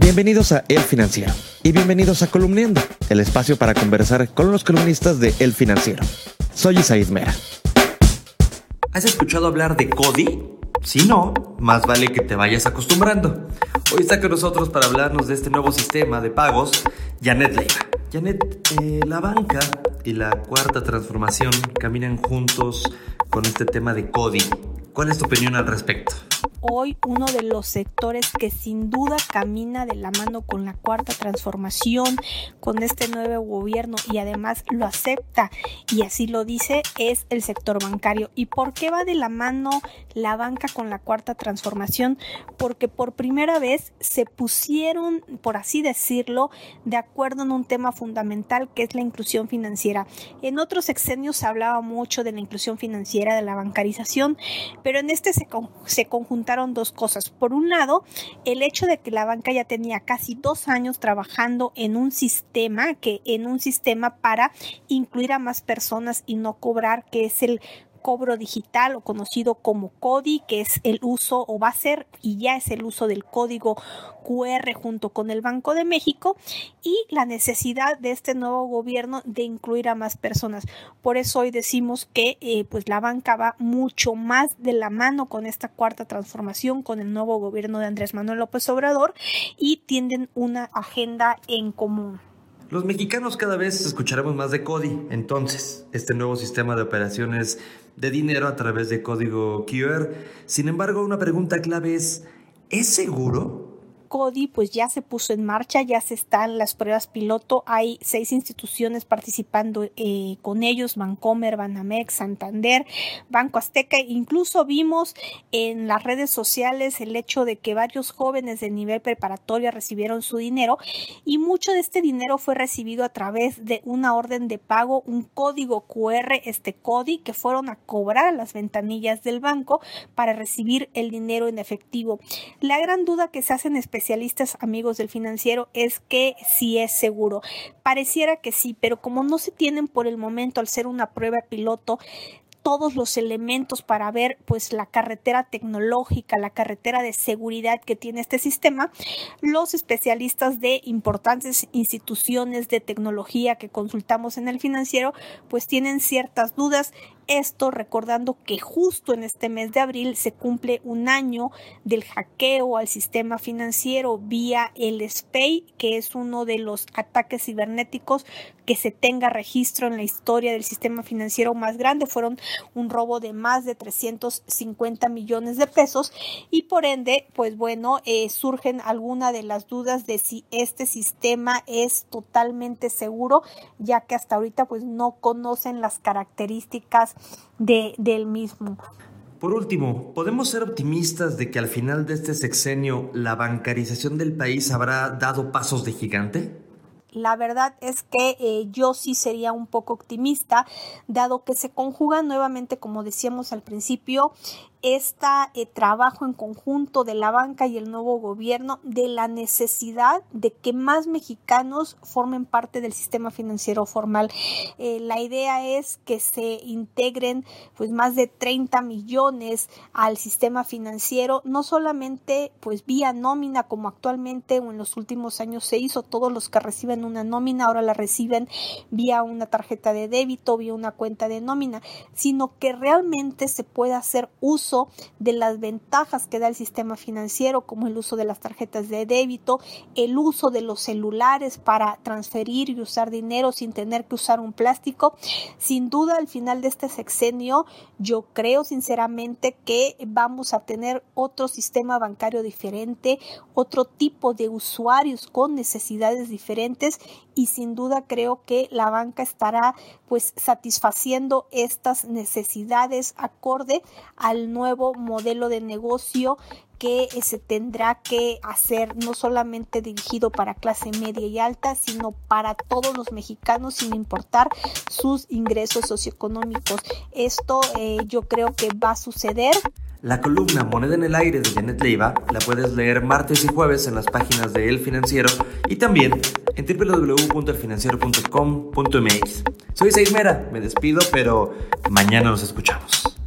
Bienvenidos a El Financiero y bienvenidos a Columniendo, el espacio para conversar con los columnistas de El Financiero. Soy Isaid Mera. ¿Has escuchado hablar de CODI? Si no, más vale que te vayas acostumbrando. Hoy está con nosotros para hablarnos de este nuevo sistema de pagos, Janet Leiva. Janet, eh, la banca y la cuarta transformación caminan juntos con este tema de CODI. ¿Cuál es tu opinión al respecto? Hoy uno de los sectores que sin duda camina de la mano con la cuarta transformación, con este nuevo gobierno y además lo acepta y así lo dice, es el sector bancario. ¿Y por qué va de la mano la banca con la cuarta transformación? Porque por primera vez se pusieron, por así decirlo, de acuerdo en un tema fundamental que es la inclusión financiera. En otros sexenios se hablaba mucho de la inclusión financiera, de la bancarización, pero en este se, se dos cosas. Por un lado, el hecho de que la banca ya tenía casi dos años trabajando en un sistema, que en un sistema para incluir a más personas y no cobrar, que es el cobro digital o conocido como CODI, que es el uso o va a ser y ya es el uso del código QR junto con el Banco de México y la necesidad de este nuevo gobierno de incluir a más personas. Por eso hoy decimos que eh, pues la banca va mucho más de la mano con esta cuarta transformación, con el nuevo gobierno de Andrés Manuel López Obrador y tienden una agenda en común. Los mexicanos cada vez escucharemos más de CODI, entonces, este nuevo sistema de operaciones de dinero a través de código QR. Sin embargo, una pregunta clave es, ¿es seguro? CODI pues ya se puso en marcha, ya se están las pruebas piloto, hay seis instituciones participando eh, con ellos, Bancomer, Banamex, Santander, Banco Azteca, incluso vimos en las redes sociales el hecho de que varios jóvenes de nivel preparatoria recibieron su dinero y mucho de este dinero fue recibido a través de una orden de pago, un código QR, este CODI, que fueron a cobrar a las ventanillas del banco para recibir el dinero en efectivo. La gran duda que se hace en especialistas amigos del financiero es que si es seguro. Pareciera que sí, pero como no se tienen por el momento al ser una prueba piloto, todos los elementos para ver pues la carretera tecnológica, la carretera de seguridad que tiene este sistema, los especialistas de importantes instituciones de tecnología que consultamos en el financiero pues tienen ciertas dudas esto recordando que justo en este mes de abril se cumple un año del hackeo al sistema financiero vía el SPAY, que es uno de los ataques cibernéticos que se tenga registro en la historia del sistema financiero más grande. Fueron un robo de más de 350 millones de pesos y por ende, pues bueno, eh, surgen algunas de las dudas de si este sistema es totalmente seguro, ya que hasta ahorita pues no conocen las características de, del mismo. Por último, ¿podemos ser optimistas de que al final de este sexenio la bancarización del país habrá dado pasos de gigante? La verdad es que eh, yo sí sería un poco optimista, dado que se conjuga nuevamente, como decíamos al principio, este trabajo en conjunto de la banca y el nuevo gobierno de la necesidad de que más mexicanos formen parte del sistema financiero formal. Eh, la idea es que se integren pues más de 30 millones al sistema financiero, no solamente pues vía nómina como actualmente o en los últimos años se hizo, todos los que reciben una nómina ahora la reciben vía una tarjeta de débito, vía una cuenta de nómina, sino que realmente se pueda hacer uso de las ventajas que da el sistema financiero, como el uso de las tarjetas de débito, el uso de los celulares para transferir y usar dinero sin tener que usar un plástico. Sin duda, al final de este sexenio, yo creo sinceramente que vamos a tener otro sistema bancario diferente, otro tipo de usuarios con necesidades diferentes y sin duda creo que la banca estará pues satisfaciendo estas necesidades acorde al nuevo modelo de negocio que se tendrá que hacer no solamente dirigido para clase media y alta, sino para todos los mexicanos sin importar sus ingresos socioeconómicos. Esto eh, yo creo que va a suceder. La columna Moneda en el Aire de Janet Leiva la puedes leer martes y jueves en las páginas de El Financiero y también en www.elfinanciero.com.mx. Soy Seismera, me despido, pero mañana nos escuchamos.